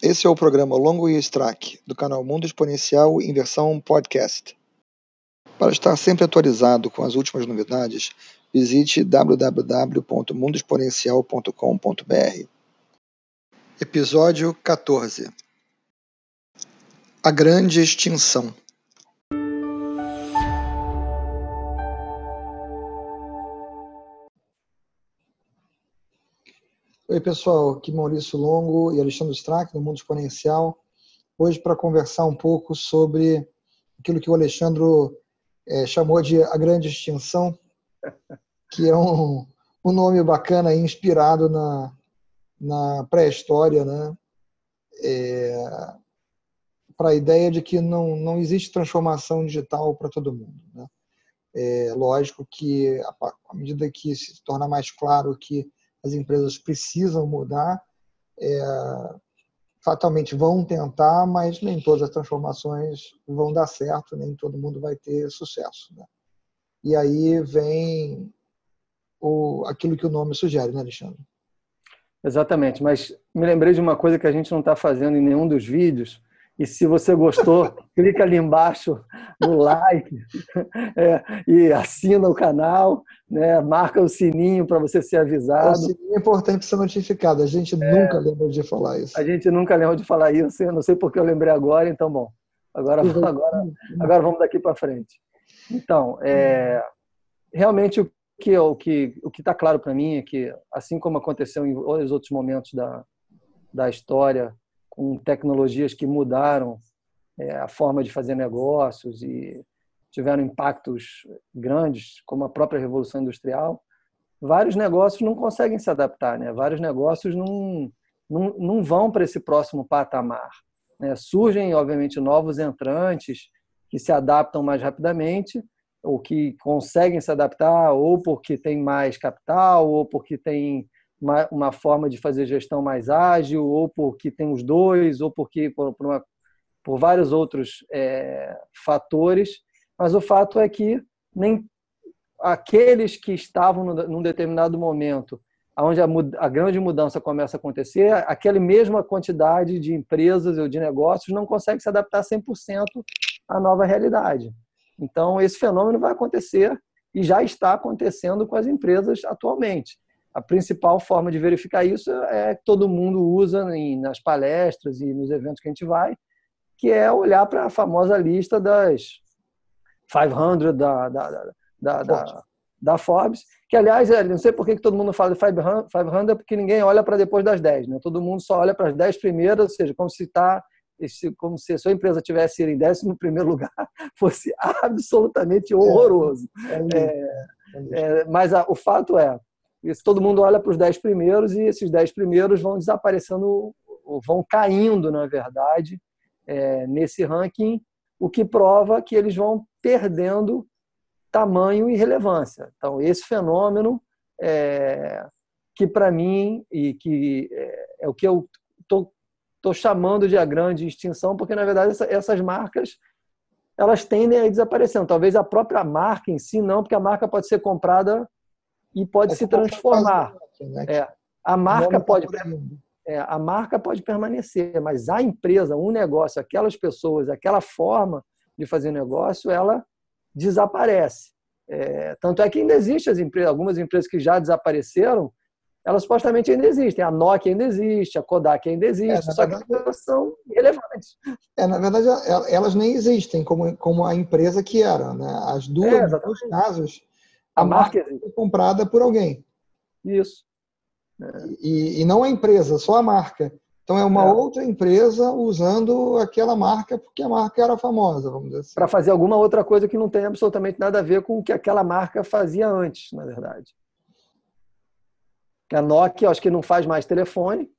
Esse é o programa Longo e Strack, do canal Mundo Exponencial em versão podcast. Para estar sempre atualizado com as últimas novidades, visite www.mundoexponencial.com.br. Episódio 14 A Grande Extinção Oi, pessoal. Aqui Maurício Longo e Alexandre Strack, do Mundo Exponencial. Hoje, para conversar um pouco sobre aquilo que o Alexandre é, chamou de a grande extinção, que é um, um nome bacana inspirado na, na pré-história, né? É, para a ideia de que não, não existe transformação digital para todo mundo. Né? É lógico que, à medida que se torna mais claro que as empresas precisam mudar, é, fatalmente vão tentar, mas nem todas as transformações vão dar certo, nem todo mundo vai ter sucesso. Né? E aí vem o, aquilo que o nome sugere, né, Alexandre? Exatamente, mas me lembrei de uma coisa que a gente não está fazendo em nenhum dos vídeos, e se você gostou, clica ali embaixo no like é, e assina o canal, né? marca o sininho para você ser avisado. O sininho é importante ser notificado. A gente é, nunca lembra de falar isso. A gente nunca lembra de falar isso. Eu não sei porque eu lembrei agora, então, bom. Agora, agora, agora vamos daqui para frente. Então, é, realmente o que o que o que está claro para mim é que, assim como aconteceu em outros momentos da, da história com tecnologias que mudaram é, a forma de fazer negócios e tiveram impactos grandes, como a própria Revolução Industrial, vários negócios não conseguem se adaptar, né? vários negócios não, não, não vão para esse próximo patamar. Né? Surgem, obviamente, novos entrantes que se adaptam mais rapidamente, ou que conseguem se adaptar, ou porque tem mais capital, ou porque tem uma, uma, forma de fazer gestão mais ágil, ou porque tem os dois, ou porque por, por, uma, por vários outros é, fatores. Mas o fato é que nem aqueles que estavam num determinado momento, onde a, a, grande mudança começa a acontecer, aquela mesma quantidade de empresas ou de negócios não consegue se adaptar 100% à nova realidade. Então, esse fenômeno vai acontecer e já está acontecendo com as empresas atualmente a principal forma de verificar isso é que todo mundo usa nas palestras e nos eventos que a gente vai, que é olhar para a famosa lista das 500 da, da, da, da, da Forbes, que, aliás, é, não sei por que todo mundo fala de 500, porque ninguém olha para depois das 10. Né? Todo mundo só olha para as 10 primeiras, ou seja, como se está como se a sua empresa tivesse em décimo primeiro lugar, fosse absolutamente horroroso. É, é, é, mas a, o fato é, isso, todo mundo olha para os dez primeiros e esses dez primeiros vão desaparecendo, vão caindo, na verdade, é, nesse ranking, o que prova que eles vão perdendo tamanho e relevância. Então, esse fenômeno, é, que para mim, e que é, é, o que eu estou chamando de a grande extinção, porque, na verdade, essa, essas marcas elas tendem a ir desaparecendo. Talvez a própria marca em si não, porque a marca pode ser comprada e pode é se transformar. Né? É, a marca pode é, a marca pode permanecer, mas a empresa, um negócio, aquelas pessoas, aquela forma de fazer negócio, ela desaparece. É, tanto é que ainda existem as empresas, algumas empresas que já desapareceram, elas supostamente ainda existem. A Nokia ainda existe, a Kodak ainda existe, é, só verdade, que elas são irrelevantes. É, na verdade, elas nem existem como, como a empresa que era. Né? As duas, é, nos casos, a, marca é comprada por alguém. Isso. E, e, não a empresa, só a marca. Então é uma é. outra empresa usando aquela marca porque a marca era famosa, vamos dizer assim. Para fazer alguma outra coisa que não tem absolutamente nada a ver com o que aquela marca fazia antes, na verdade. A Nokia, acho que não faz mais telefone,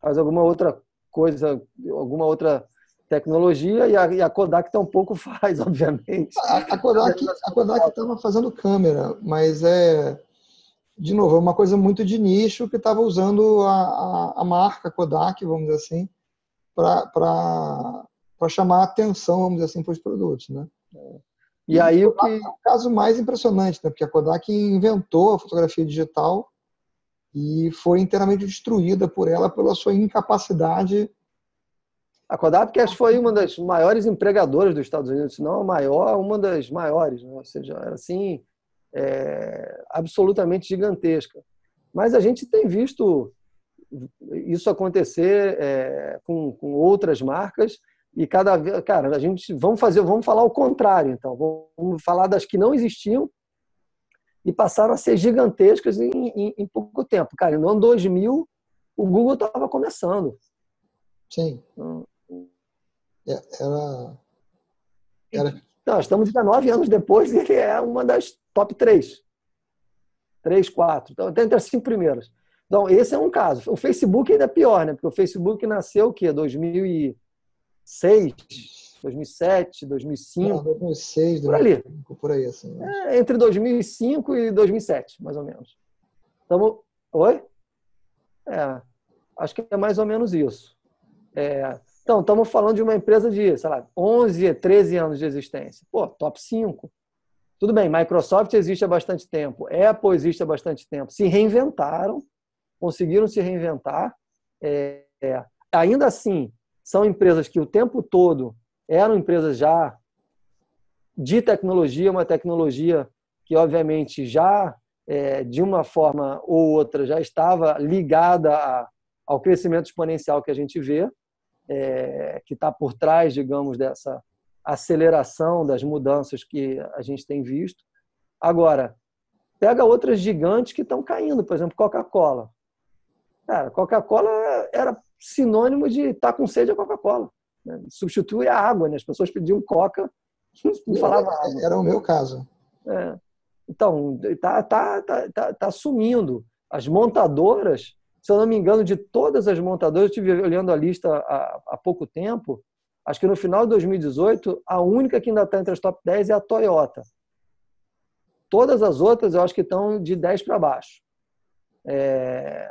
faz alguma outra coisa, alguma outra tecnologia e a, e a Kodak tampouco faz, obviamente. A, a Kodak a Kodak estava fazendo câmera, mas é de novo é uma coisa muito de nicho que estava usando a, a, a, marca Kodak, vamos dizer assim, para chamar atenção, vamos dizer assim, para os produtos, né? E, e aí o que é o caso mais impressionante, né? Porque a Kodak inventou a fotografia digital e foi inteiramente destruída por ela pela sua incapacidade A Kodak que foi uma das maiores empregadoras dos Estados Unidos, se não a maior, uma das maiores, né? ou seja, era assim, é, absolutamente gigantesca. Mas a gente tem visto isso acontecer é, com, com outras marcas e cada vez, cara, a gente vamos fazer, vamos falar o contrário, então, vamos falar das que não existiam e passaram a ser gigantescas em, em, em pouco tempo. Cara, no ano 2000 o Google estava começando. Sim. Então, era. era... Não, estamos 19 anos depois e ele é uma das top 3. 3, 4. Então, entre as cinco primeiras. Então, esse é um caso. O Facebook ainda é pior, né? Porque o Facebook nasceu o quê? 2006, 2007, 2005? Não, 2006, por ali. Por aí, assim. É, entre 2005 e 2007, mais ou menos. Então, oi? É, acho que é mais ou menos isso. É, então, estamos falando de uma empresa de, sei lá, 11, 13 anos de existência. Pô, top 5. Tudo bem, Microsoft existe há bastante tempo, Apple existe há bastante tempo. Se reinventaram, conseguiram se reinventar. É, é, ainda assim, são empresas que o tempo todo eram empresas já de tecnologia, uma tecnologia que, obviamente, já é, de uma forma ou outra já estava ligada a, ao crescimento exponencial que a gente vê é, que está por trás, digamos, dessa aceleração das mudanças que a gente tem visto. Agora, pega outras gigantes que estão caindo, por exemplo, Coca-Cola. Cara, Coca-Cola era sinônimo de estar tá com sede a Coca-Cola. Né? Substitui a água, né? As pessoas pediam Coca, não falava água. Era o meu caso. É. Então, está tá, tá, tá, tá sumindo. As montadoras se eu não me engano, de todas as montadoras, eu estive olhando a lista há, há pouco tempo, acho que no final de 2018, a única que ainda está entre as top 10 é a Toyota. Todas as outras eu acho que estão de 10 para baixo. É...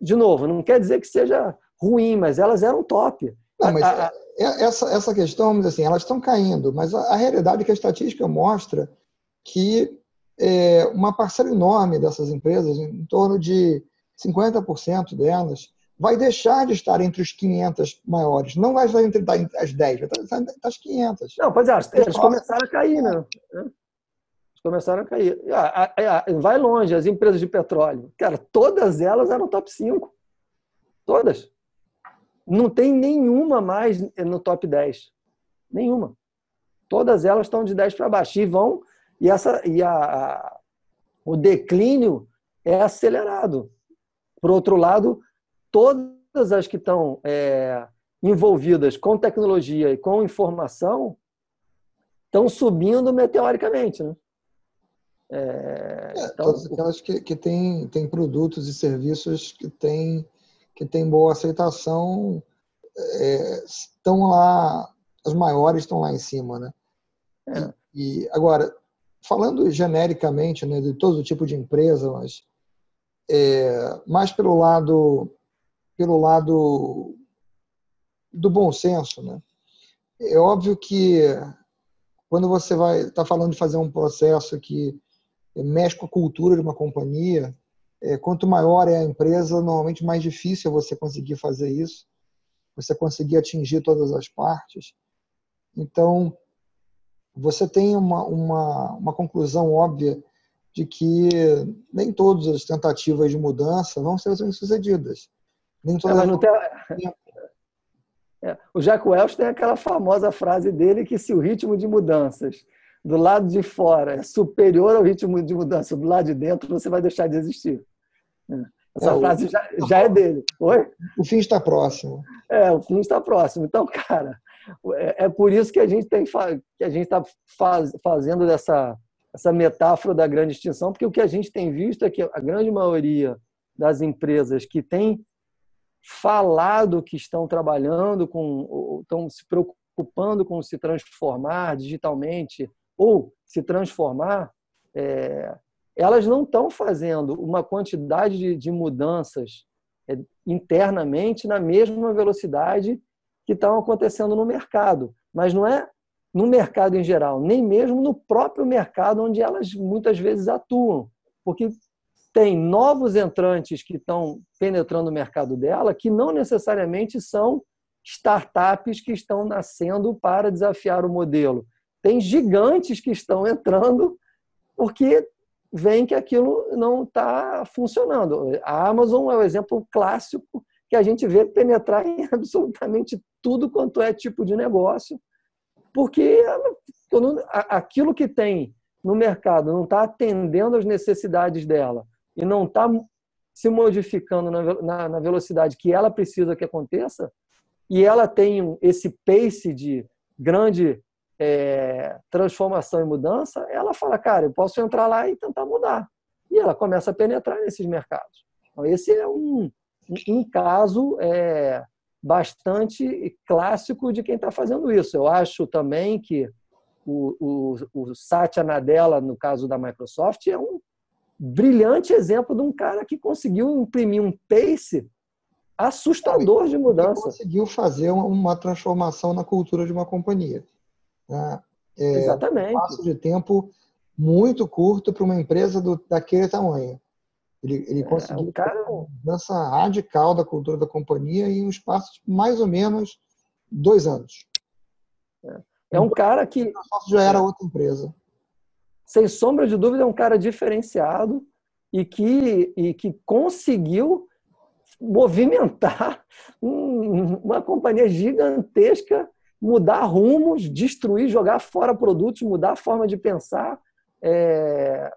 De novo, não quer dizer que seja ruim, mas elas eram top. Não, mas a, a... É, essa, essa questão, vamos assim, elas estão caindo, mas a, a realidade é que a estatística mostra que é, uma parcela enorme dessas empresas, em torno de 50% delas, vai deixar de estar entre os 500 maiores. Não vai estar entre as 10, vai estar entre as 500. Não, pois é, eles começaram a cair, né? Começaram a cair. Vai longe, as empresas de petróleo. Cara, todas elas eram top 5. Todas. Não tem nenhuma mais no top 10. Nenhuma. Todas elas estão de 10 para baixo. E vão. E, essa, e a, a, o declínio é acelerado. Por outro lado, todas as que estão é, envolvidas com tecnologia e com informação estão subindo meteoricamente. Né? É, é, então, todas aquelas que, que têm tem produtos e serviços que têm que tem boa aceitação é, estão lá, as maiores estão lá em cima. Né? É. E, e, agora, falando genericamente né, de todo tipo de empresa, mas é, mais pelo lado pelo lado do bom senso, né? É óbvio que quando você vai está falando de fazer um processo que mexe com a cultura de uma companhia, é, quanto maior é a empresa, normalmente mais difícil é você conseguir fazer isso, você conseguir atingir todas as partes. Então, você tem uma, uma, uma conclusão óbvia de que nem todas as tentativas de mudança vão ser bem-sucedidas. Nem todas é, tem... é. O Jack Welch tem aquela famosa frase dele que se o ritmo de mudanças do lado de fora é superior ao ritmo de mudança do lado de dentro, você vai deixar de existir. É. Essa é, frase já, já é dele. Oi? O fim está próximo. É, o fim está próximo. Então, cara, é, é por isso que a gente tem que a gente está faz, fazendo dessa essa metáfora da grande extinção, porque o que a gente tem visto é que a grande maioria das empresas que têm falado que estão trabalhando com, estão se preocupando com se transformar digitalmente ou se transformar, é, elas não estão fazendo uma quantidade de, de mudanças é, internamente na mesma velocidade que estão acontecendo no mercado. Mas não é no mercado em geral, nem mesmo no próprio mercado onde elas muitas vezes atuam, porque tem novos entrantes que estão penetrando o mercado dela que não necessariamente são startups que estão nascendo para desafiar o modelo. Tem gigantes que estão entrando porque vem que aquilo não está funcionando. A Amazon é o exemplo clássico que a gente vê penetrar em absolutamente tudo quanto é tipo de negócio, porque aquilo que tem no mercado não está atendendo às necessidades dela e não está se modificando na, na, velocidade que ela precisa que aconteça, e ela tem esse pace de grande é, transformação e mudança, ela fala, cara, eu posso entrar lá e tentar mudar. E ela começa a penetrar nesses mercados. Então, esse é um, um caso é, bastante clássico de quem está fazendo isso. Eu acho também que o, o, o Satya Nadella, no caso da Microsoft, é um brilhante exemplo de um cara que conseguiu imprimir um pace assustador de mudança. Conseguiu fazer uma transformação na cultura de uma companhia. Né? É, Exatamente. Um passo de tempo muito curto para uma empresa do, daquele tamanho. Ele, ele é, conseguiu um cara... uma mudança radical da cultura da companhia em um espaço de mais ou menos dois anos. É, é um cara que. Já era outra empresa. Sem sombra de dúvida, é um cara diferenciado e que, e que conseguiu movimentar uma companhia gigantesca, mudar rumos, destruir, jogar fora produtos, mudar a forma de pensar. É...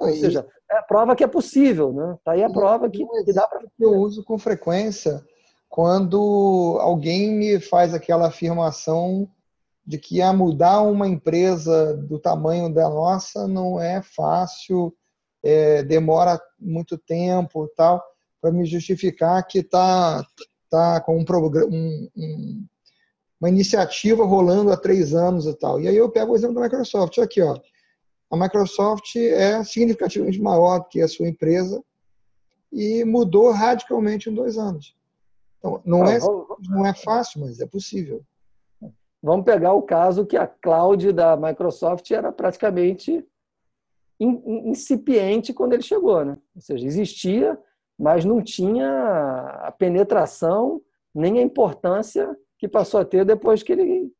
Ou seja, é a prova que é possível, né? Tá aí a prova que, que dá para. Eu uso com frequência quando alguém me faz aquela afirmação de que a mudar uma empresa do tamanho da nossa não é fácil, é, demora muito tempo, tal para me justificar que está tá com um, um, um, uma iniciativa rolando há três anos e tal. E aí eu pego o exemplo da Microsoft. Aqui, ó. A Microsoft é significativamente maior do que a sua empresa e mudou radicalmente em dois anos. Então, não, ah, é, não é fácil, mas é possível. Vamos pegar o caso que a cloud da Microsoft era praticamente incipiente quando ele chegou, né? Ou seja, existia, mas não tinha a penetração nem a importância que passou a ter depois que ele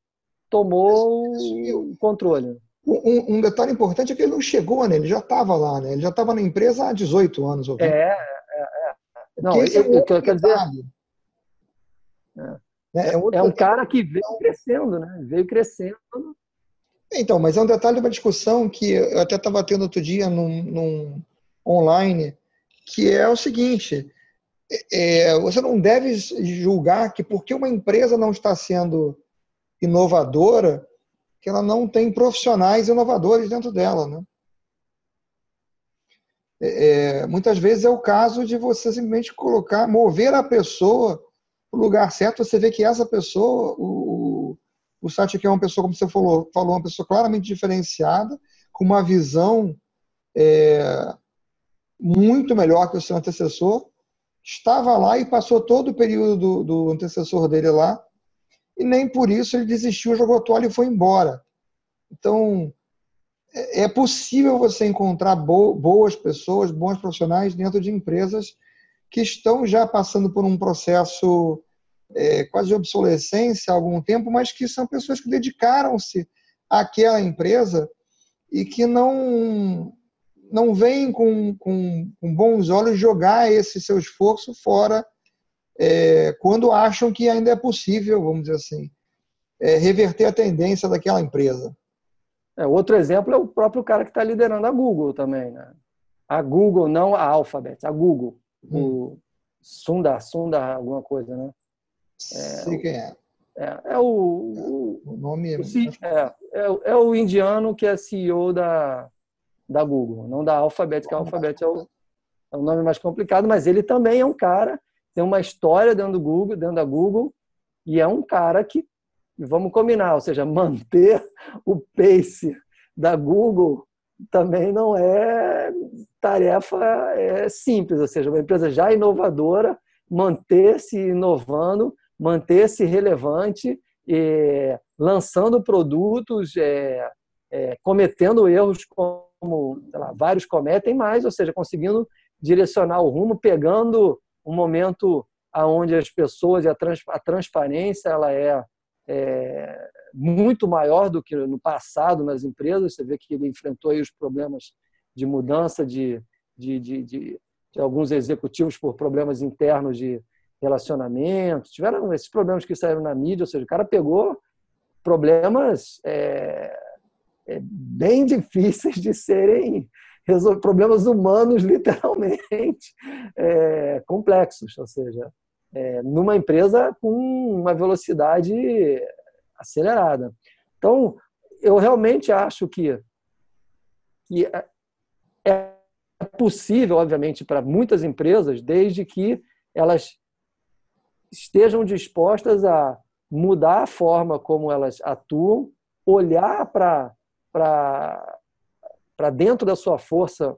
tomou o controle. Um, um, detalhe importante é que ele não chegou, né? Ele já estava lá, né? Ele já estava na empresa há 18 anos. Ou é, é, é. Não, eu, é eu, quero dizer... É, é, é um cara que veio crescendo, né? Veio crescendo. Então, mas é um detalhe de uma discussão que eu até estava tendo outro dia num, num online, que é o seguinte: é, você não deve julgar que porque uma empresa não está sendo inovadora, que ela não tem profissionais inovadores dentro dela, né? É, muitas vezes é o caso de você simplesmente colocar, mover a pessoa para o lugar certo. Você vê que essa pessoa, o, o aqui é uma pessoa, como você falou, falou uma pessoa claramente diferenciada, com uma visão é, muito melhor que o seu antecessor, estava lá e passou todo o período do, do antecessor dele lá, e nem por isso ele desistiu, jogou a toalha e foi embora. Então, é, é possível você encontrar boas pessoas, bons profissionais dentro de empresas que estão já passando por um processo é, quase de obsolescência há algum tempo, mas que são pessoas que dedicaram-se àquela empresa e que não não vem com, com, com, bons olhos jogar esse seu esforço fora é, quando acham que ainda é possível, vamos dizer assim, é, reverter a tendência daquela empresa. É, outro exemplo é o próprio cara que está liderando a Google também. Né? A Google, não a Alphabet, a Google. Hum. O Sundar, Sundar, alguma coisa, né? É, Sei quem é. É, é o, o, o nome é, o, é, é, é, o indiano que é CEO da, da Google, não da Alphabet, que a Alphabet é o, é o nome mais complicado, mas ele também é um cara, tem uma história dentro do Google, dentro da Google, e é um cara que, vamos combinar, ou seja, manter o pace da Google também não é tarefa é simples, ou seja, uma empresa já inovadora, manter-se inovando, manter-se relevante, lançando produtos, é, é, cometendo erros como lá, vários cometem, mas, ou seja, conseguindo direcionar o rumo, pegando um momento aonde as pessoas e a, trans, a transparência ela é, é, muito maior do que no passado nas empresas. Você vê que ele enfrentou aí os problemas de mudança de, de, de, de, de alguns executivos por problemas internos de relacionamento. Tiveram esses problemas que saíram na mídia, ou seja, o cara pegou problemas é, é, bem difíceis de serem problemas humanos literalmente é, complexos, ou seja, é, numa empresa com uma velocidade acelerada. Então, eu realmente acho que, que é, é possível, obviamente, para muitas empresas, desde que elas estejam dispostas a mudar a forma como elas atuam, olhar para para dentro da sua força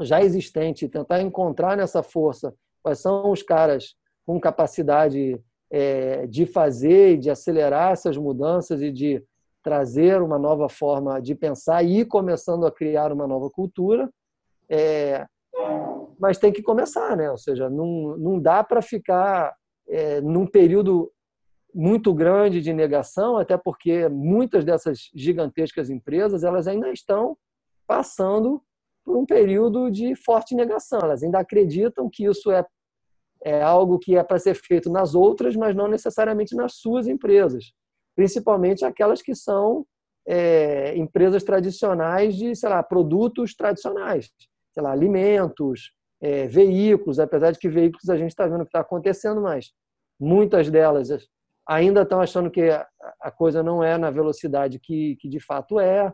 já existente, tentar encontrar nessa força quais são os caras com capacidade é, de fazer, de acelerar essas mudanças e de trazer uma nova forma de pensar e ir começando a criar uma nova cultura. É, mas tem que começar, né? Ou seja, não, não dá para ficar é, num período muito grande de negação, até porque muitas dessas gigantescas empresas elas ainda estão passando por um período de forte negação. Elas ainda acreditam que isso é é algo que é para ser feito nas outras, mas não necessariamente nas suas empresas, principalmente aquelas que são é, empresas tradicionais de, sei lá, produtos tradicionais, sei lá, alimentos, é, veículos, apesar de que veículos a gente está vendo que está acontecendo, mas muitas delas ainda estão achando que a coisa não é na velocidade que, que de fato é.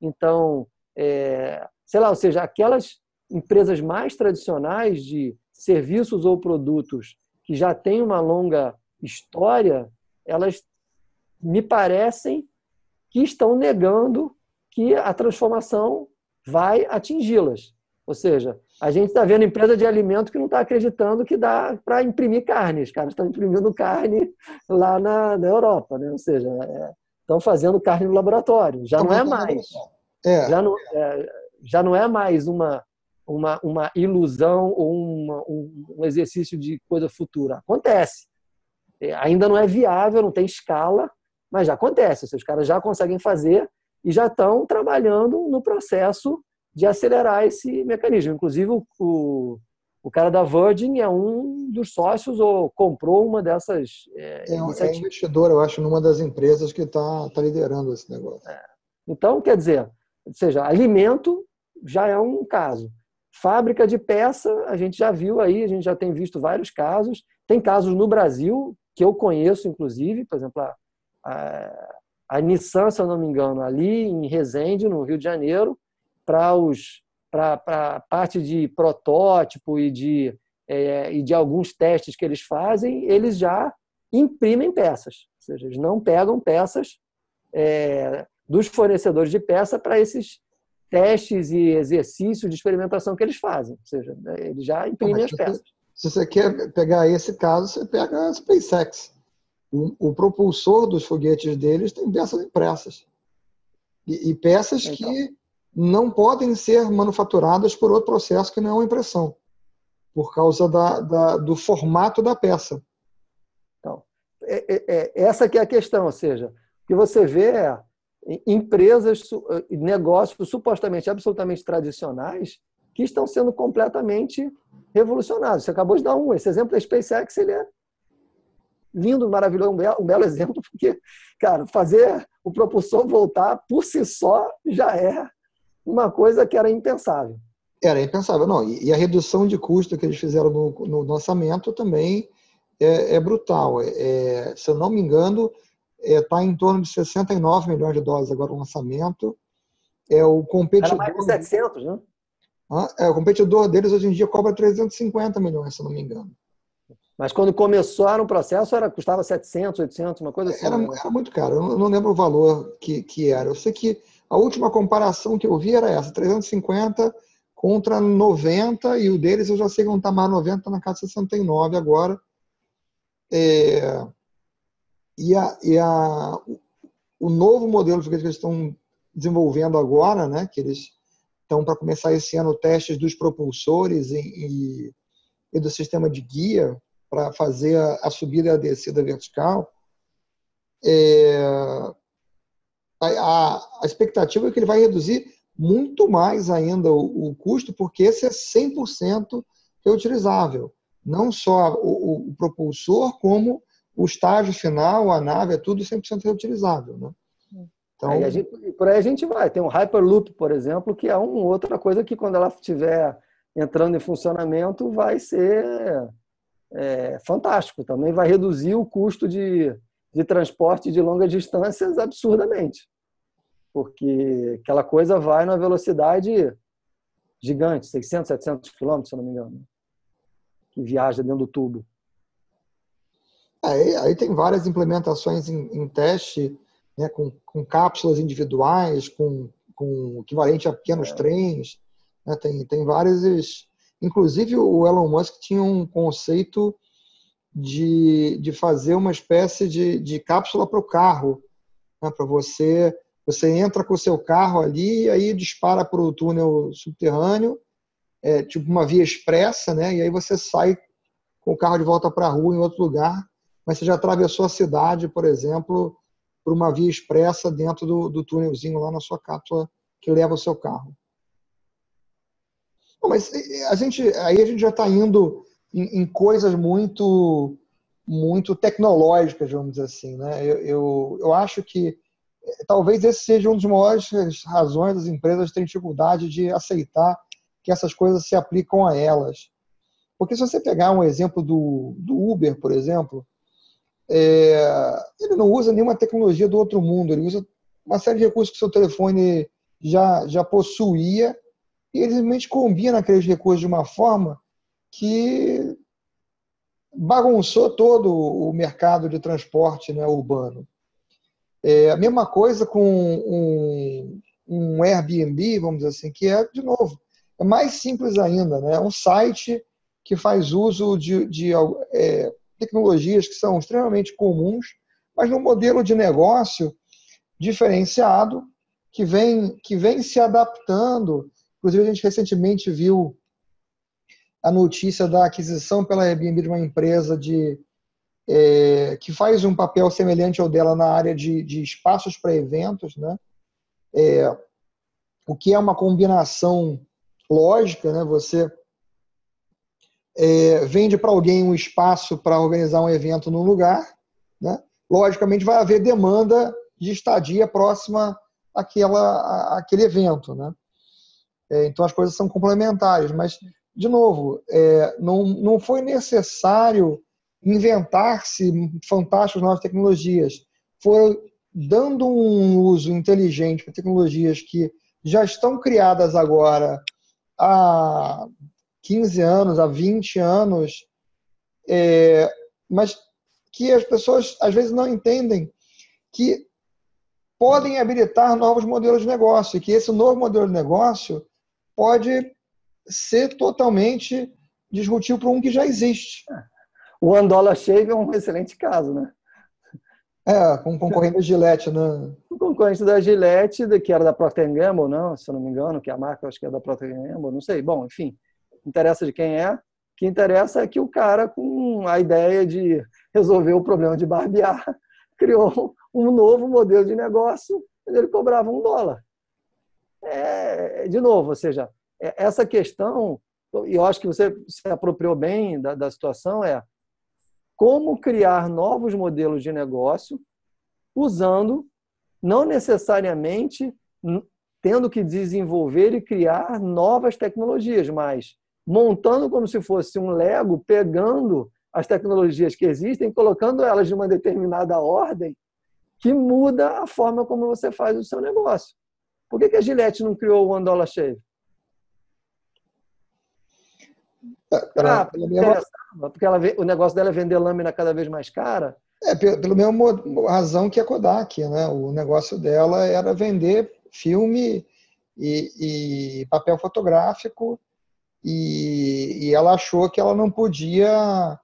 Então, é, sei lá, ou seja, aquelas empresas mais tradicionais de serviços ou produtos que já têm uma longa história, elas me parecem que estão negando que a transformação vai atingi-las. Ou seja, a gente está vendo empresa de alimento que não está acreditando que dá para imprimir carne. Os caras estão imprimindo carne lá na, na Europa, né? ou seja, é, estão fazendo carne no laboratório. Já não é mais. É. Já, não, é, já não é mais uma uma, uma ilusão ou uma, um, um exercício de coisa futura. Acontece. É, ainda não é viável, não tem escala, mas já acontece. Os caras já conseguem fazer e já estão trabalhando no processo de acelerar esse mecanismo. Inclusive, o, o, cara da Virgin é um dos sócios ou comprou uma dessas é, é, é investidor, eu acho, numa das empresas que está tá liderando esse negócio. É. Então, quer dizer, ou seja, alimento já é um caso. Fábrica de peça, a gente já viu aí, a gente já tem visto vários casos. Tem casos no Brasil, que eu conheço, inclusive, por exemplo, a, a, a Nissan, se eu não me engano, ali em Resende, no Rio de Janeiro, para os para a parte de protótipo e de, é, e de alguns testes que eles fazem, eles já imprimem peças. Ou seja, eles não pegam peças é, dos fornecedores de peça para esses testes e exercícios de experimentação que eles fazem. Ou seja, né, eles já imprimem as peças. Se você quer pegar esse caso, você pega a SpaceX. O, o propulsor dos foguetes deles tem peças impressas. E, e peças então. que não podem ser manufaturadas por outro processo que não é uma impressão, por causa da, da, do formato da peça. Então, é, é, é, essa que é a questão, ou seja, o que você vê é empresas, eh, negócios supostamente absolutamente tradicionais que estão sendo completamente revolucionados. Você acabou de dar um. Esse exemplo da SpaceX ele é lindo, maravilhoso, um belo, um belo exemplo, porque, cara, fazer o propulsor voltar por si só já é uma coisa que era impensável. Era impensável, não. E a redução de custo que eles fizeram no, no lançamento também é, é brutal. É, é se eu não me engano, está é, tá em torno de 69 milhões de dólares agora o lançamento. É o competidor. Era mais de 700, né? É, o competidor deles hoje em dia cobra 350 milhões, se não me engano. Mas quando começaram o processo, era, custava 700, 800, uma coisa assim. Era, né? era muito caro, eu não lembro o valor que, que era. Eu sei que a última comparação que eu vi era essa, 350 contra 90, e o deles eu já sei que não está mais 90, está na casa 69 agora. É, e, a, e a, o novo modelo que eles estão desenvolvendo agora, né, que eles estão para começar esse ano testes dos propulsores e, e, e, do sistema de guia, para fazer a, subida e a descida vertical, é, a, a, expectativa é que ele vai reduzir muito mais ainda o, o custo, porque esse é 100% reutilizável. Não só o, o, propulsor, como o estágio final, a nave, é tudo 100% reutilizável. Né? Então, gente, por aí a gente vai. Tem um Hyperloop, por exemplo, que é uma outra coisa que, quando ela estiver entrando em funcionamento, vai ser é, fantástico. Também vai reduzir o custo de, de transporte de longas distâncias absurdamente. Porque aquela coisa vai numa velocidade gigante, 600, 700 quilômetros, se não me engano, que viaja dentro do tubo. Aí, aí tem várias implementações em, em teste, né, com, com, cápsulas individuais, com, com equivalente a pequenos é. trens. Né, tem, tem várias. Inclusive, o Elon Musk tinha um conceito de, de fazer uma espécie de, de cápsula para o carro, né, para você. Você entra com o seu carro ali e aí dispara para o túnel subterrâneo, é, tipo uma via expressa, né? E aí você sai com o carro de volta para a rua em outro lugar, mas você já atravessou a cidade, por exemplo, por uma via expressa dentro do, do túnelzinho lá na sua cápsula que leva o seu carro. mas a gente, aí a gente já está indo em, em, coisas muito muito tecnológicas, vamos dizer assim. Né? Eu, eu, eu acho que eh, talvez esse seja um dos maiores razões das empresas terem dificuldade de aceitar que essas coisas se aplicam a elas. Porque se você pegar um exemplo do, do Uber, por exemplo, é, ele não usa nenhuma tecnologia do outro mundo, ele usa uma série de recursos que o seu telefone já, já possuía e ele simplesmente combina aqueles recursos de uma forma que bagunçou todo o mercado de transporte né, urbano. É a mesma coisa com um, um Airbnb, vamos dizer assim, que é, de novo, é mais simples ainda, né? É um site que faz uso de, de é, tecnologias que são extremamente comuns, mas num modelo de negócio diferenciado que vem, que vem se adaptando. Inclusive, a gente recentemente viu a notícia da aquisição pela Airbnb de uma empresa de, é, que faz um papel semelhante ao dela na área de, de espaços para eventos, né? É, o que é uma combinação lógica, né? Você é, vende para alguém um espaço para organizar um evento num lugar, né? logicamente vai haver demanda de estadia próxima àquela, àquele evento. Né? É, então as coisas são complementares, mas, de novo, é, não, não foi necessário inventar-se fantásticas novas tecnologias. Foi dando um uso inteligente para tecnologias que já estão criadas agora há 15 anos, há 20 anos, é, mas que as pessoas às vezes não entendem que podem habilitar novos modelos de negócio e que esse novo modelo de negócio pode ser totalmente disruptivo para um que já existe. O One Dollar Shave é um excelente caso, né? É, com concorrente da Gillette, né? O concorrente da Gillette, que era da Procter Gamble, não, se eu não me engano, que a marca acho que é da Procter Gamble, não sei. Bom, enfim, interessa de quem é. O que interessa é que o cara, com a ideia de resolver o problema de barbear, criou um novo modelo de negócio onde ele cobrava um dólar. É, de novo, ou seja, é, essa questão, e eu acho que você se apropriou bem da, da situação, é como criar novos modelos de negócio usando, não necessariamente tendo que desenvolver e criar novas tecnologias, mas montando como se fosse um Lego, pegando as tecnologias que existem, colocando elas de uma determinada ordem, que muda a forma como você faz o seu negócio. Por que, a Gillette não criou o One Dollar Shave? Ah, porque ela, o negócio dela é vender lâmina cada vez mais cara? É, pelo mesmo razão que a Kodak, né? O negócio dela era vender filme e, e papel fotográfico e, e ela achou que ela não podia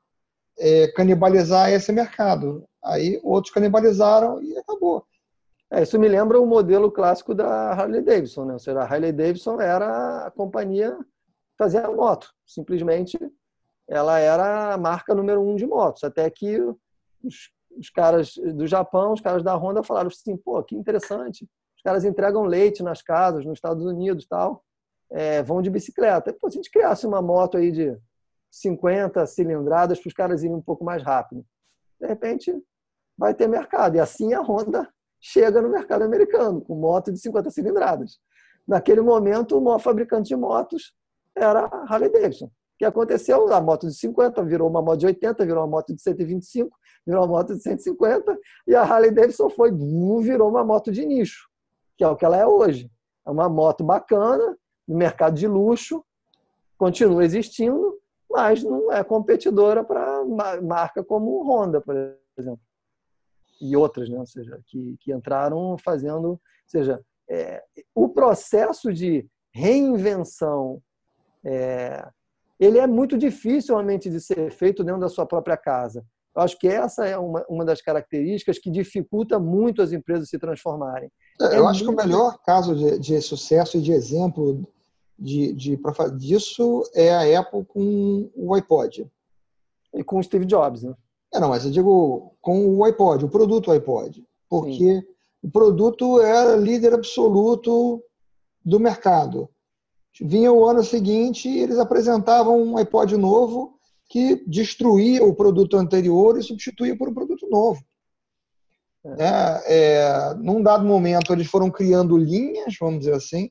é, canibalizar esse mercado. Aí outros canibalizaram e acabou. É, isso me lembra o modelo clássico da Harley Davidson, né? Ou seja, a Harley Davidson era a companhia fazia moto, simplesmente ela era a marca número um de motos, até que os, os caras do Japão, os caras da Honda falaram assim, pô, que interessante, os caras entregam leite nas casas nos Estados Unidos tal, é, vão de bicicleta. Pô, se a gente criasse uma moto aí de 50 cilindradas para os caras irem um pouco mais rápido, de repente vai ter mercado. E assim a Honda chega no mercado americano, com moto de 50 cilindradas. Naquele momento, o maior fabricante de motos era a Harley Davidson. O que aconteceu? A moto de 50 virou uma moto de 80, virou uma moto de 125, virou uma moto de 150, e a Harley Davidson foi, virou uma moto de nicho, que é o que ela é hoje. É uma moto bacana, no mercado de luxo, continua existindo, mas não é competidora para marca como Honda, por exemplo. E outras, né? ou seja, que, que entraram fazendo. Ou seja, é, o processo de reinvenção é, ele é muito difícil realmente de ser feito dentro da sua própria casa. Eu acho que essa é uma, uma das características que dificulta muito as empresas se transformarem. É, eu é acho muito... que o melhor caso de, de, sucesso e de exemplo de, de, disso é a Apple com o iPod. E com o Steve Jobs, né? É, não, mas eu digo com o iPod, o produto iPod. Porque Sim. o produto era líder absoluto do mercado. Vinha o ano seguinte e eles apresentavam um iPod novo que destruía o produto anterior e substituía por um produto novo. É. É, é, num dado momento, eles foram criando linhas, vamos dizer assim,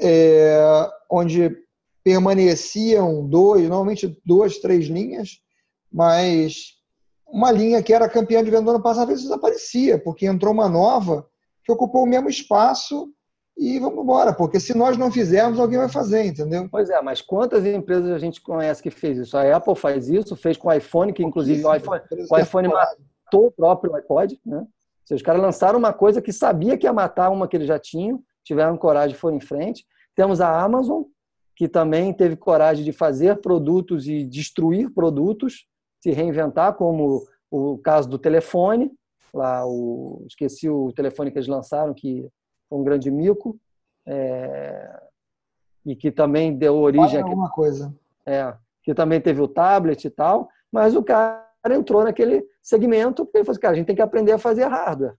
é, onde permaneciam dois, normalmente duas, três linhas, mas uma linha que era campeã de venda no ano passado, desaparecia, porque entrou uma nova que ocupou o mesmo espaço e vamos embora, porque se nós não fizermos, alguém vai fazer, entendeu? Pois é, mas quantas empresas a gente conhece que fez isso? A Apple faz isso, fez com o iPhone, que inclusive o iPhone, o iPhone matou o próprio iPod, né? Seja, os caras lançaram uma coisa que sabia que ia matar uma que eles já tinham, tiveram coragem e foram em frente. Temos a Amazon, que também teve coragem de fazer produtos e destruir produtos, se reinventar, como o caso do telefone, lá o esqueci o telefone que eles lançaram que foi um grande mico é, e que também deu origem a alguma coisa. É, que também teve o tablet e tal, mas o cara entrou naquele segmento porque ele falou assim, cara, a gente tem que aprender a fazer hardware.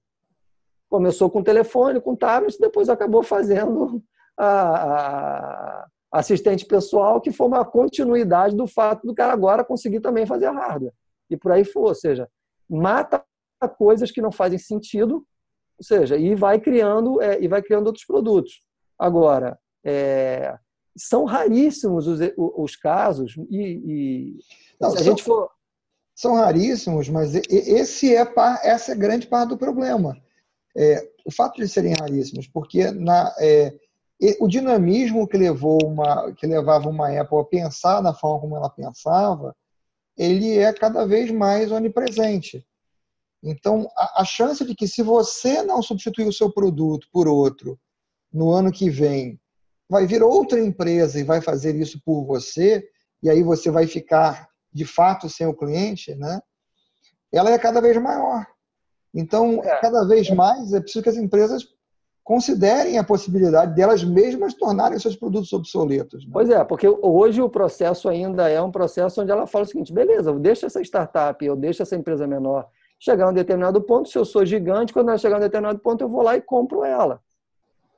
Começou com telefone, com tablet, depois acabou fazendo a, a assistente pessoal, que foi uma continuidade do fato do cara agora conseguir também fazer hardware. E por aí foi, ou seja, mata coisas que não fazem sentido ou seja, e vai criando é, e vai criando outros produtos. Agora, é, são raríssimos os, os casos e, e Não, se a são, gente for são raríssimos, mas esse é essa é grande parte do problema. É, o fato de serem raríssimos, porque na, é, o dinamismo que levou uma que levava uma Apple a pensar na forma como ela pensava, ele é cada vez mais onipresente. Então, a, a chance de que se você não substituir o seu produto por outro no ano que vem, vai vir outra empresa e vai fazer isso por você, e aí você vai ficar de fato sem o cliente, né? Ela é cada vez maior. Então, é. cada vez mais é preciso que as empresas considerem a possibilidade delas mesmas tornarem seus produtos obsoletos. Né? Pois é, porque hoje o processo ainda é um processo onde ela fala o seguinte: beleza, deixa essa startup, eu deixo essa empresa menor chegar a um determinado ponto, se eu sou gigante, quando ela chegar a um determinado ponto, eu vou lá e compro ela.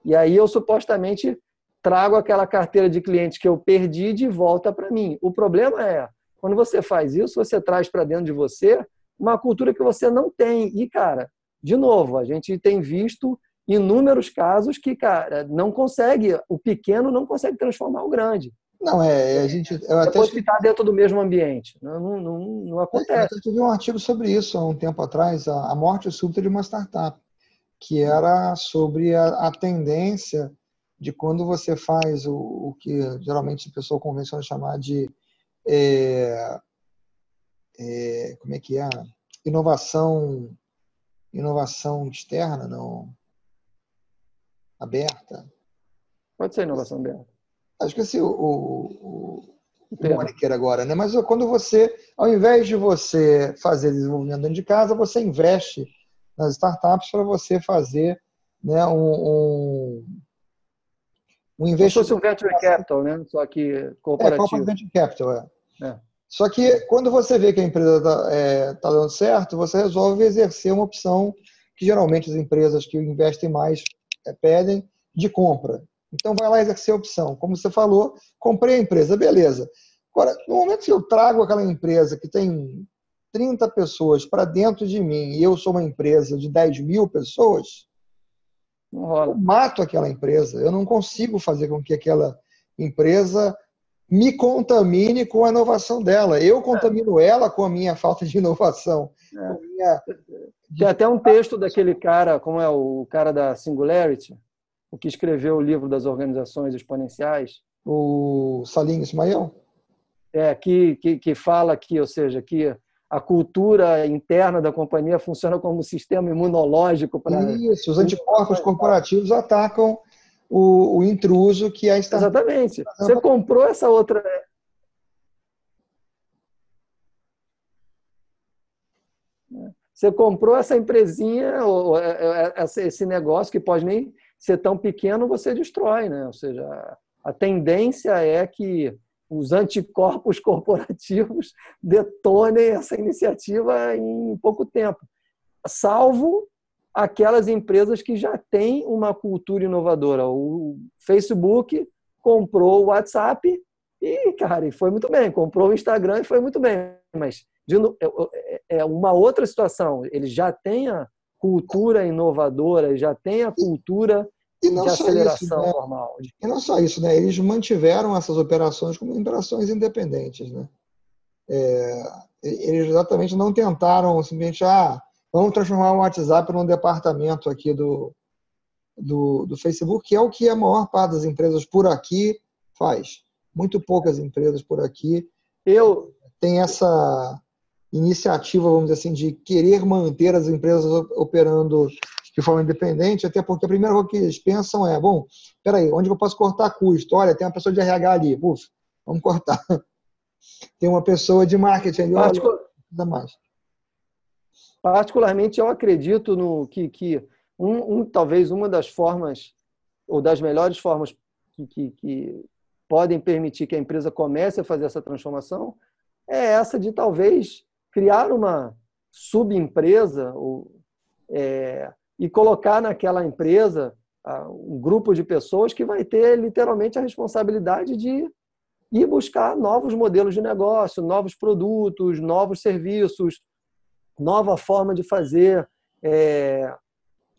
E aí eu supostamente trago aquela carteira de clientes que eu perdi de volta para mim. O problema é, quando você faz isso, você traz para dentro de você uma cultura que você não tem. E, cara, de novo, a gente tem visto inúmeros casos que, cara, não consegue, o pequeno não consegue transformar o grande. Não, é, a gente. Eu até Depois que está dentro do mesmo ambiente. Não, não, não, não acontece. Eu tive um artigo sobre isso há um tempo atrás, a morte súbita de uma startup, que era sobre a, a tendência de quando você faz o, o que geralmente a pessoa convenciona chamar de. É, é, como é que é? Inovação. Inovação externa, não. Aberta. Pode ser inovação aberta acho que assim, o, o, o agora, né? Mas quando você, ao invés de você fazer desenvolvimento dentro de casa, você investe nas startups para você fazer né, um, um, um investimento. Como se fosse um venture capital, né? Só que corporativo. É, venture capital, é. É. Só que quando você vê que a empresa está é, tá dando certo, você resolve exercer uma opção que geralmente as empresas que investem mais é, pedem de compra. Então vai lá exercer a opção. Como você falou, comprei a empresa, beleza. Agora, no momento que eu trago aquela empresa que tem 30 pessoas para dentro de mim e eu sou uma empresa de 10 mil pessoas, eu mato aquela empresa. Eu não consigo fazer com que aquela empresa me contamine com a inovação dela. Eu contamino é. ela com a minha falta de inovação. É. Minha... Tem até um texto daquele cara, como é o cara da Singularity, o que escreveu o livro das organizações exponenciais. O Salim Ismael? É, que, que, que fala que, ou seja, que a cultura interna da companhia funciona como um sistema imunológico para. Isso, os anticorpos corporativos atacam o, o intruso que é a startup. Exatamente. Você comprou essa outra. Você comprou essa empresinha, ou é, é, esse negócio que pode nem ser tão pequeno, você destrói, né? Ou seja, a tendência é que os anticorpos corporativos detonem essa iniciativa em pouco tempo, salvo aquelas empresas que já têm uma cultura inovadora. O Facebook comprou o WhatsApp e, cara, foi muito bem. Comprou o Instagram e foi muito bem. Mas de, é, é uma outra situação. Ele já tem a cultura inovadora, já tem a cultura e não de aceleração isso, né? normal. E não só isso, né? Eles mantiveram essas operações como operações independentes, né? É, eles exatamente não tentaram simplesmente, ah, vamos transformar o WhatsApp num departamento aqui do, do, do Facebook, que é o que a maior parte das empresas por aqui faz. Muito poucas empresas por aqui eu tem essa iniciativa, vamos dizer assim, de querer manter as empresas operando de forma independente, até porque a primeira coisa que eles pensam é, bom, peraí, onde eu posso cortar custo? Olha, tem uma pessoa de RH ali, Uf, vamos cortar. Tem uma pessoa de marketing ali, olha, mais. Particularmente, eu acredito no que, que um, um, talvez uma das formas, ou das melhores formas que, que, que podem permitir que a empresa comece a fazer essa transformação é essa de talvez criar uma subempresa ou é, e colocar naquela empresa um grupo de pessoas que vai ter literalmente a responsabilidade de ir buscar novos modelos de negócio, novos produtos, novos serviços, nova forma de fazer é,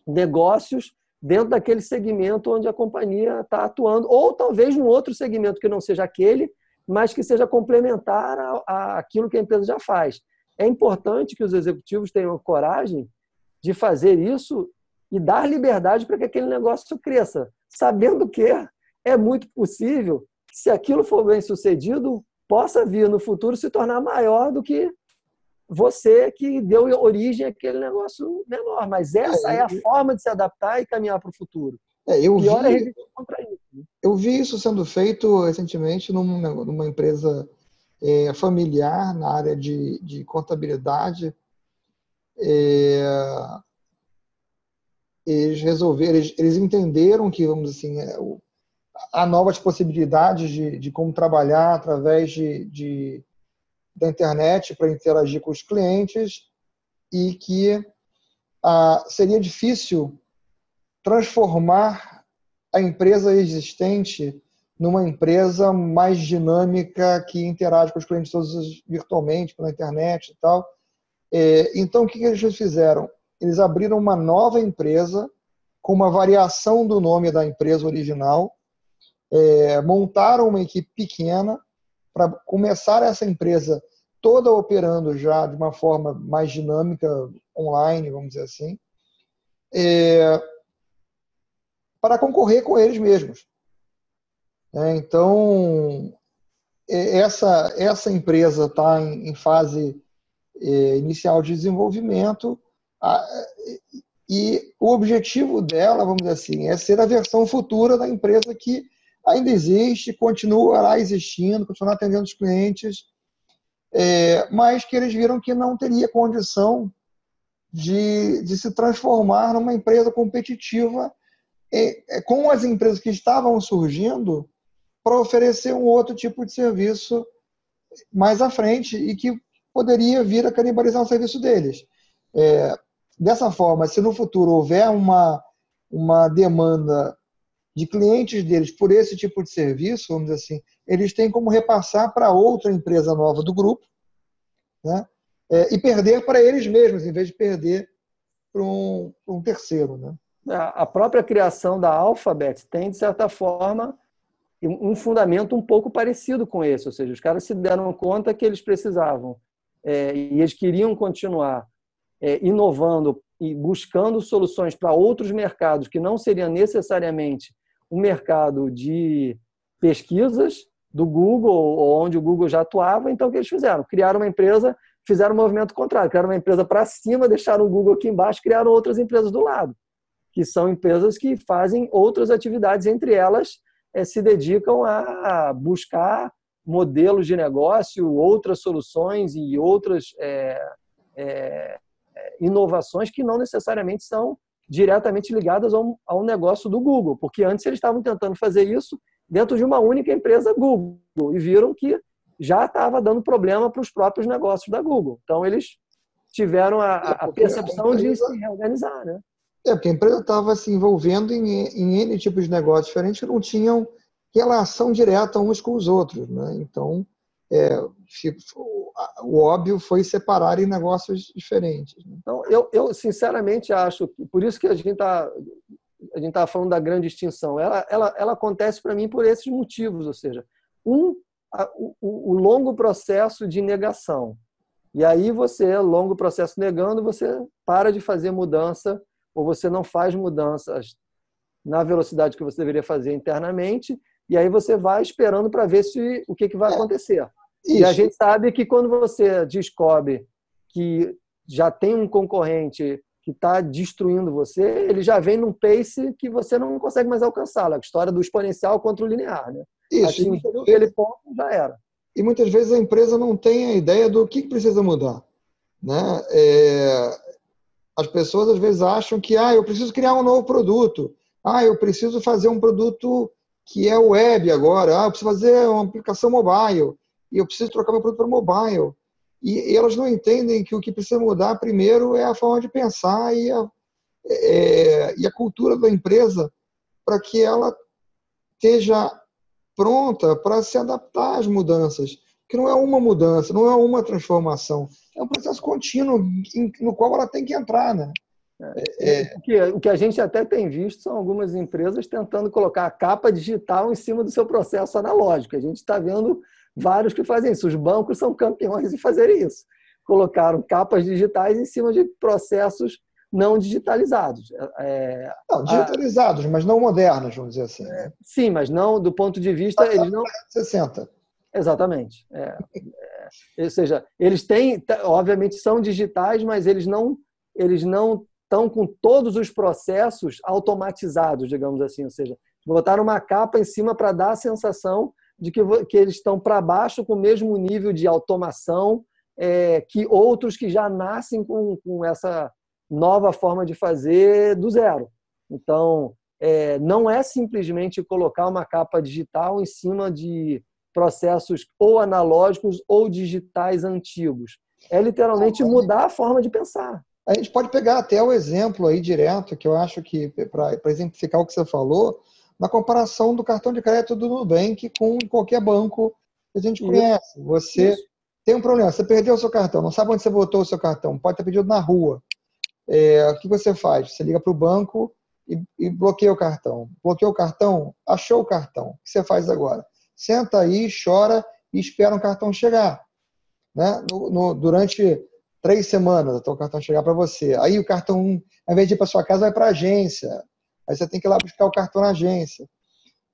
negócios dentro daquele segmento onde a companhia está atuando, ou talvez um outro segmento que não seja aquele, mas que seja complementar a, a, aquilo que a empresa já faz. É importante que os executivos tenham coragem de fazer isso e dar liberdade para que aquele negócio cresça, sabendo que é muito possível se aquilo for bem sucedido, possa vir no futuro se tornar maior do que você que deu origem àquele negócio menor. Mas essa é, é a forma de se adaptar e caminhar para o futuro. É, eu, vi, é contra isso, né? eu vi isso sendo feito recentemente numa, numa empresa é, familiar na área de, de contabilidade é, eles resolveram, eles, eles, entenderam que, vamos assim, é, há novas possibilidades de, de como trabalhar através de, de da internet para interagir com os clientes e que ah, seria difícil transformar a empresa existente numa empresa mais dinâmica que interage com os clientes todos virtualmente pela internet e tal. É, então, o que eles fizeram? Eles abriram uma nova empresa com uma variação do nome da empresa original, é, montaram uma equipe pequena para começar essa empresa toda operando já de uma forma mais dinâmica, online, vamos dizer assim, é, para concorrer com eles mesmos. É, então, é, essa, essa empresa está em, em fase é, inicial de desenvolvimento e o objetivo dela, vamos dizer assim, é ser a versão futura da empresa que ainda existe, continuará existindo, continuará atendendo os clientes, é, mas que eles viram que não teria condição de, de se transformar numa empresa competitiva é, é, com as empresas que estavam surgindo para oferecer um outro tipo de serviço mais à frente e que poderia vir a canibalizar o serviço deles. É, dessa forma, se no futuro houver uma, uma demanda de clientes deles por esse tipo de serviço, vamos dizer assim, eles têm como repassar para outra empresa nova do grupo né? É, e perder para eles mesmos, em vez de perder para um, um terceiro. Né? A própria criação da Alphabet tem, de certa forma, um fundamento um pouco parecido com esse, ou seja, os caras se deram conta que eles precisavam é, e eles queriam continuar é, inovando e buscando soluções para outros mercados que não seriam necessariamente um mercado de pesquisas do Google, onde o Google já atuava, então o que eles fizeram? Criaram uma empresa, fizeram um movimento contrário, criaram uma empresa para cima, deixaram o Google aqui embaixo, criaram outras empresas do lado, que são empresas que fazem outras atividades, entre elas é, se dedicam a buscar modelos de negócio, outras soluções e outras é, é, inovações que não necessariamente são diretamente ligadas ao, ao negócio do Google, porque antes eles estavam tentando fazer isso dentro de uma única empresa Google e viram que já estava dando problema para os próprios negócios da Google. Então eles tiveram a, a percepção a empresa, de se reorganizar, né? É, porque a empresa estava se envolvendo em, em N tipos de negócios diferentes que não tinham relação direta uns com os outros, né? Então, é, o óbvio foi separar em negócios diferentes. Né? Então, eu, eu sinceramente acho, por isso que a gente está a gente estava falando da grande extinção. Ela, ela, ela acontece para mim por esses motivos, ou seja, um, a, o, o, longo processo de negação. E aí você, longo processo negando, você para de fazer mudança ou você não faz mudanças na velocidade que você deveria fazer internamente e aí você vai esperando para ver se o que, que vai é. acontecer. Isso. E a gente sabe que quando você descobre que já tem um concorrente que está destruindo você, ele já vem num pace que você não consegue mais alcançar. A história do exponencial contra o linear. Né? Isso. Atingiu aquele ponto, já era. E muitas vezes a empresa não tem a ideia do que precisa mudar. Né? É... As pessoas às vezes acham que ah, eu preciso criar um novo produto. Ah, eu preciso fazer um produto que é web agora. Ah, eu preciso fazer uma aplicação mobile. E eu preciso trocar meu produto para mobile. E, elas não entendem que o que precisa mudar primeiro é a forma de pensar e a, é, e a cultura da empresa para que ela esteja pronta para se adaptar às mudanças. Que não é uma mudança, não é uma transformação, é um processo contínuo no qual ela tem que entrar, né? É, é... O, que, o que a gente até tem visto são algumas empresas tentando colocar a capa digital em cima do seu processo analógico. A gente está vendo vários que fazem isso. Os bancos são campeões em fazer isso. Colocaram capas digitais em cima de processos não digitalizados. É, não, digitalizados, a, mas não modernos, vamos dizer assim. Né? Sim, mas não do ponto de vista. Eles não... 60. Exatamente. É, é, ou seja, eles têm, obviamente, são digitais, mas eles não, eles não estão com todos os processos automatizados, digamos assim. Ou seja, botaram uma capa em cima para dar a sensação de que, que eles estão para baixo com o mesmo nível de automação é, que outros que já nascem com, com essa nova forma de fazer do zero. Então, é, não é simplesmente colocar uma capa digital em cima de processos ou analógicos ou digitais antigos. É literalmente mudar a forma de pensar. A gente pode pegar até o exemplo aí direto, que eu acho que, para exemplificar o que você falou, na comparação do cartão de crédito do Nubank com qualquer banco que a gente Isso. conhece. Você Isso. tem um problema, você perdeu o seu cartão, não sabe onde você botou o seu cartão, pode ter pedido na rua. É, o que você faz? Você liga para o banco e, e, bloqueia o cartão. Bloqueou o cartão, achou o cartão. O que você faz agora? Senta aí, chora e espera o cartão chegar. Né? No, no, durante três semanas até o cartão chegar para você. Aí o cartão, ao invés de ir para sua casa, vai para a agência. Aí você tem que ir lá buscar o cartão na agência.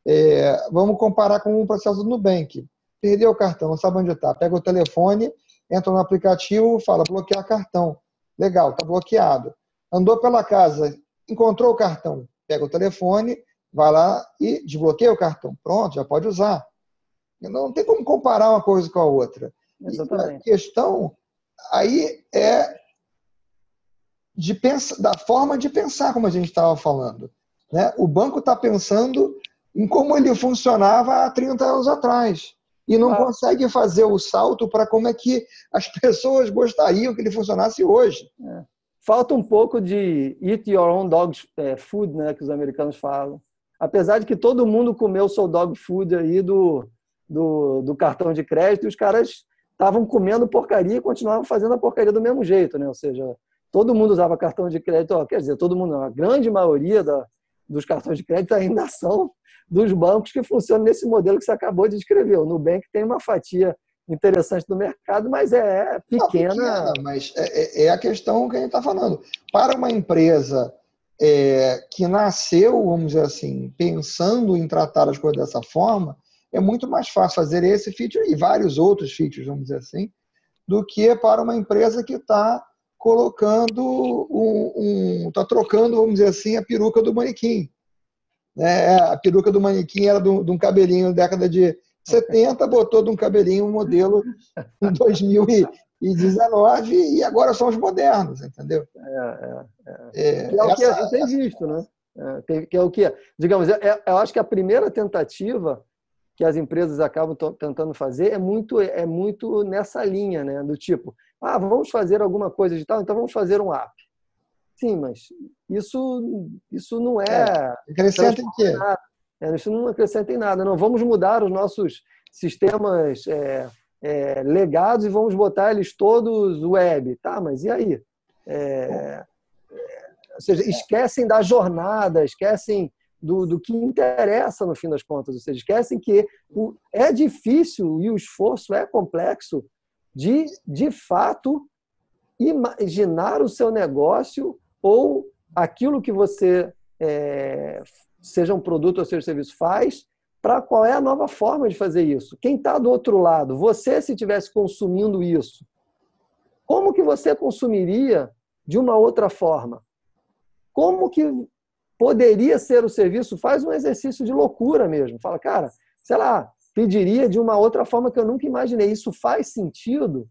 É, vamos comparar com o processo do Nubank. Perdeu o cartão, não sabe onde está. Pega o telefone, entra no aplicativo, fala bloquear cartão. Legal, está bloqueado. Andou pela casa, encontrou o cartão, pega o telefone, vai lá e desbloqueia o cartão. Pronto, já pode usar. Não tem como comparar uma coisa com a outra. Exatamente. a questão aí é de pensa, da forma de pensar, como a gente estava falando. Né? O banco está pensando em como ele funcionava há 30 anos atrás. e não ah. consegue fazer o salto para como é que as pessoas gostariam que ele funcionasse hoje. É. Falta um pouco de eat your own dog é, food, né, que os americanos falam. Apesar de que todo mundo comeu seu dog food aí do, do, do cartão de crédito, e os caras estavam comendo porcaria e continuavam fazendo a porcaria do mesmo jeito, né? Ou seja, todo mundo usava cartão de crédito, ó, quer dizer, todo mundo, a grande maioria da, dos cartões de crédito ainda são dos bancos que funcionam nesse modelo que você acabou de descrever. O Nubank tem uma fatia interessante do mercado, mas é pequena. Não, pequena mas é, é, é, a questão que a gente está falando. Para uma empresa é, que nasceu, vamos dizer assim, pensando em tratar as coisas dessa forma, é muito mais fácil fazer esse feature e vários outros features, vamos dizer assim, do que para uma empresa que está colocando um, está um, trocando, vamos dizer assim, a peruca do manequim. Né? A peruca do manequim era de um cabelinho da década de 70, botou de um cabelinho um modelo em 2019 e agora são os modernos, entendeu? É, é, é. é, é o que a gente tem visto, né? É, que é o que, digamos, é, é, eu acho que a primeira tentativa que as empresas acabam tentando fazer é muito, é muito nessa linha, né? Do tipo, ah, vamos fazer alguma coisa de tal, então vamos fazer um app. Sim, mas isso, isso não é. é acrescenta em quê? É, isso não acrescenta em nada. Não vamos mudar os nossos sistemas é, é, legados e vamos botar eles todos web. Tá, mas e aí? É, é, ou seja, esquecem da jornada, esquecem do, do que interessa no fim das contas. Ou seja, esquecem que o, é difícil e o esforço é complexo de, de fato, imaginar o seu negócio ou aquilo que você, é, seja um produto ou seja um serviço, faz, para qual é a nova forma de fazer isso. Quem está do outro lado, você se estivesse consumindo isso, como que você consumiria de uma outra forma? Como que poderia ser o serviço? Faz um exercício de loucura mesmo. Fala, cara, sei lá, pediria de uma outra forma que eu nunca imaginei. Isso faz sentido?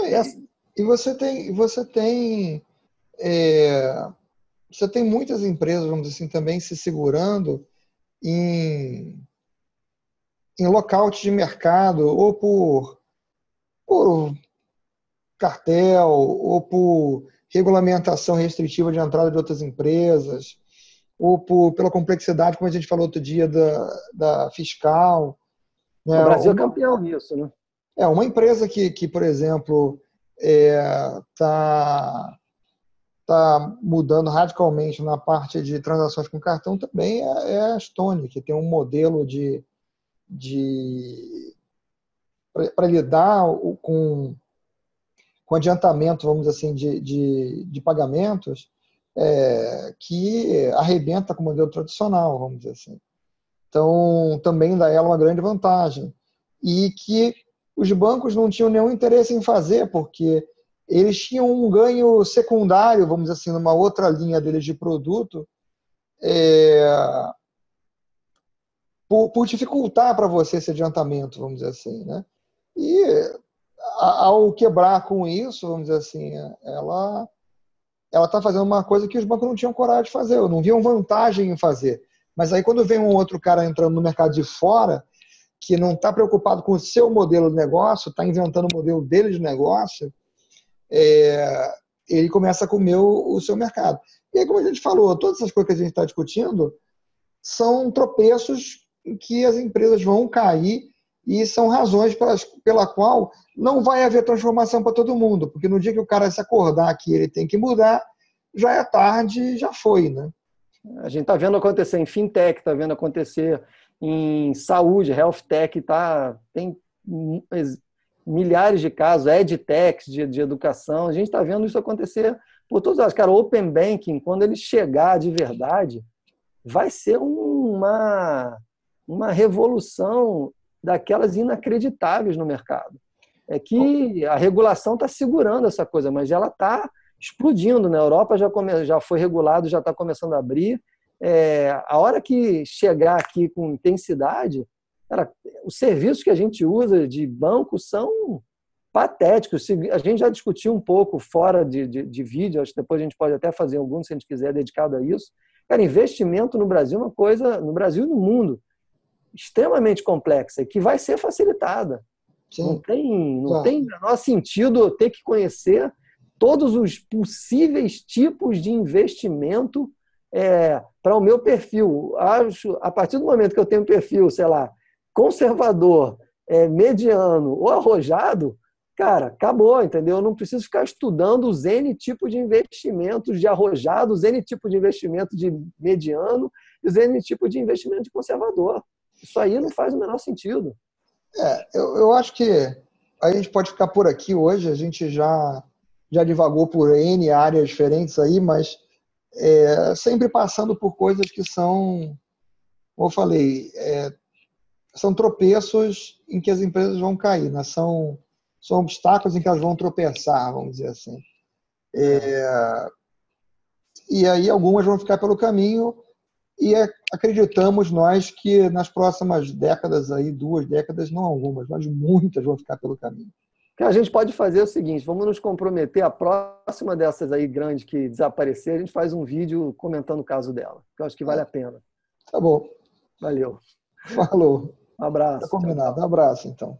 É, e você tem, você tem, é, você tem muitas empresas, vamos dizer assim, também se segurando em, em lockout de mercado ou por, por cartel ou por regulamentação restritiva de entrada de outras empresas ou por, pela complexidade, como a gente falou outro dia, da, da fiscal. Né? O Brasil é uma, é campeão nisso, né? É, uma empresa que, que por exemplo, está é, tá, tá mudando radicalmente na parte de transações com cartão também é, é a Stone, que tem um modelo de, de para lidar com, com adiantamento, vamos dizer assim, de, de, de pagamentos, é, que arrebenta com o modelo tradicional, vamos dizer assim. Então, também dá ela uma grande vantagem. E que os bancos não tinham nenhum interesse em fazer, porque eles tinham um ganho secundário, vamos dizer assim, numa outra linha deles de produto, é, por, por, dificultar para você esse adiantamento, vamos dizer assim. Né? E ao quebrar com isso, vamos dizer assim, ela ela está fazendo uma coisa que os bancos não tinham coragem de fazer, não viam vantagem em fazer. Mas aí quando vem um outro cara entrando no mercado de fora, que não está preocupado com o seu modelo de negócio, está inventando o modelo dele de negócio, é, ele começa a comer o, o, seu mercado. E aí, como a gente falou, todas essas coisas que a gente está discutindo são tropeços em que as empresas vão cair e são razões pelas, pela qual não vai haver transformação para todo mundo, porque no dia que o cara se acordar que ele tem que mudar, já é tarde, já foi, né? A gente está vendo acontecer em fintech, está vendo acontecer em saúde, health tech, tá, tem milhares de casos, edtechs de, de educação. A gente está vendo isso acontecer por todos os Cara, Open Banking, quando ele chegar de verdade, vai ser uma, uma revolução daquelas inacreditáveis no mercado. É que a regulação está segurando essa coisa, mas ela está explodindo. Na Europa já, come, já foi regulado, já está começando a abrir. É, a hora que chegar aqui com intensidade, cara, os serviços que a gente usa de banco são patéticos. A gente já discutiu um pouco fora de, de, de vídeo, acho que depois a gente pode até fazer algum, se a gente quiser, dedicado a isso. Cara, investimento no Brasil é uma coisa, no Brasil e no mundo, extremamente complexa e que vai ser facilitada. Sim. Não tem, não tem menor sentido eu ter que conhecer todos os possíveis tipos de investimento é, para o meu perfil. Acho, a partir do momento que eu tenho um perfil, sei lá, conservador, é, mediano ou arrojado, cara, acabou, entendeu? Eu não preciso ficar estudando os N tipos de investimentos de arrojado, os N tipos de investimento de mediano e os N tipos de investimento de conservador. Isso aí não faz o menor sentido. É, eu, eu acho que a gente pode ficar por aqui hoje, a gente já, já divagou por N áreas diferentes aí, mas é, sempre passando por coisas que são, como eu falei, é, são tropeços em que as empresas vão cair, né? são, são obstáculos em que elas vão tropeçar, vamos dizer assim. É, e aí algumas vão ficar pelo caminho e acreditamos nós que nas próximas décadas, aí, duas décadas, não algumas, mas muitas vão ficar pelo caminho. Que a gente pode fazer é o seguinte: vamos nos comprometer, a próxima dessas aí grandes que desaparecer, a gente faz um vídeo comentando o caso dela, que eu acho que vale a pena. Tá bom. Valeu. Falou. Um abraço. Tá combinado. Um abraço, então.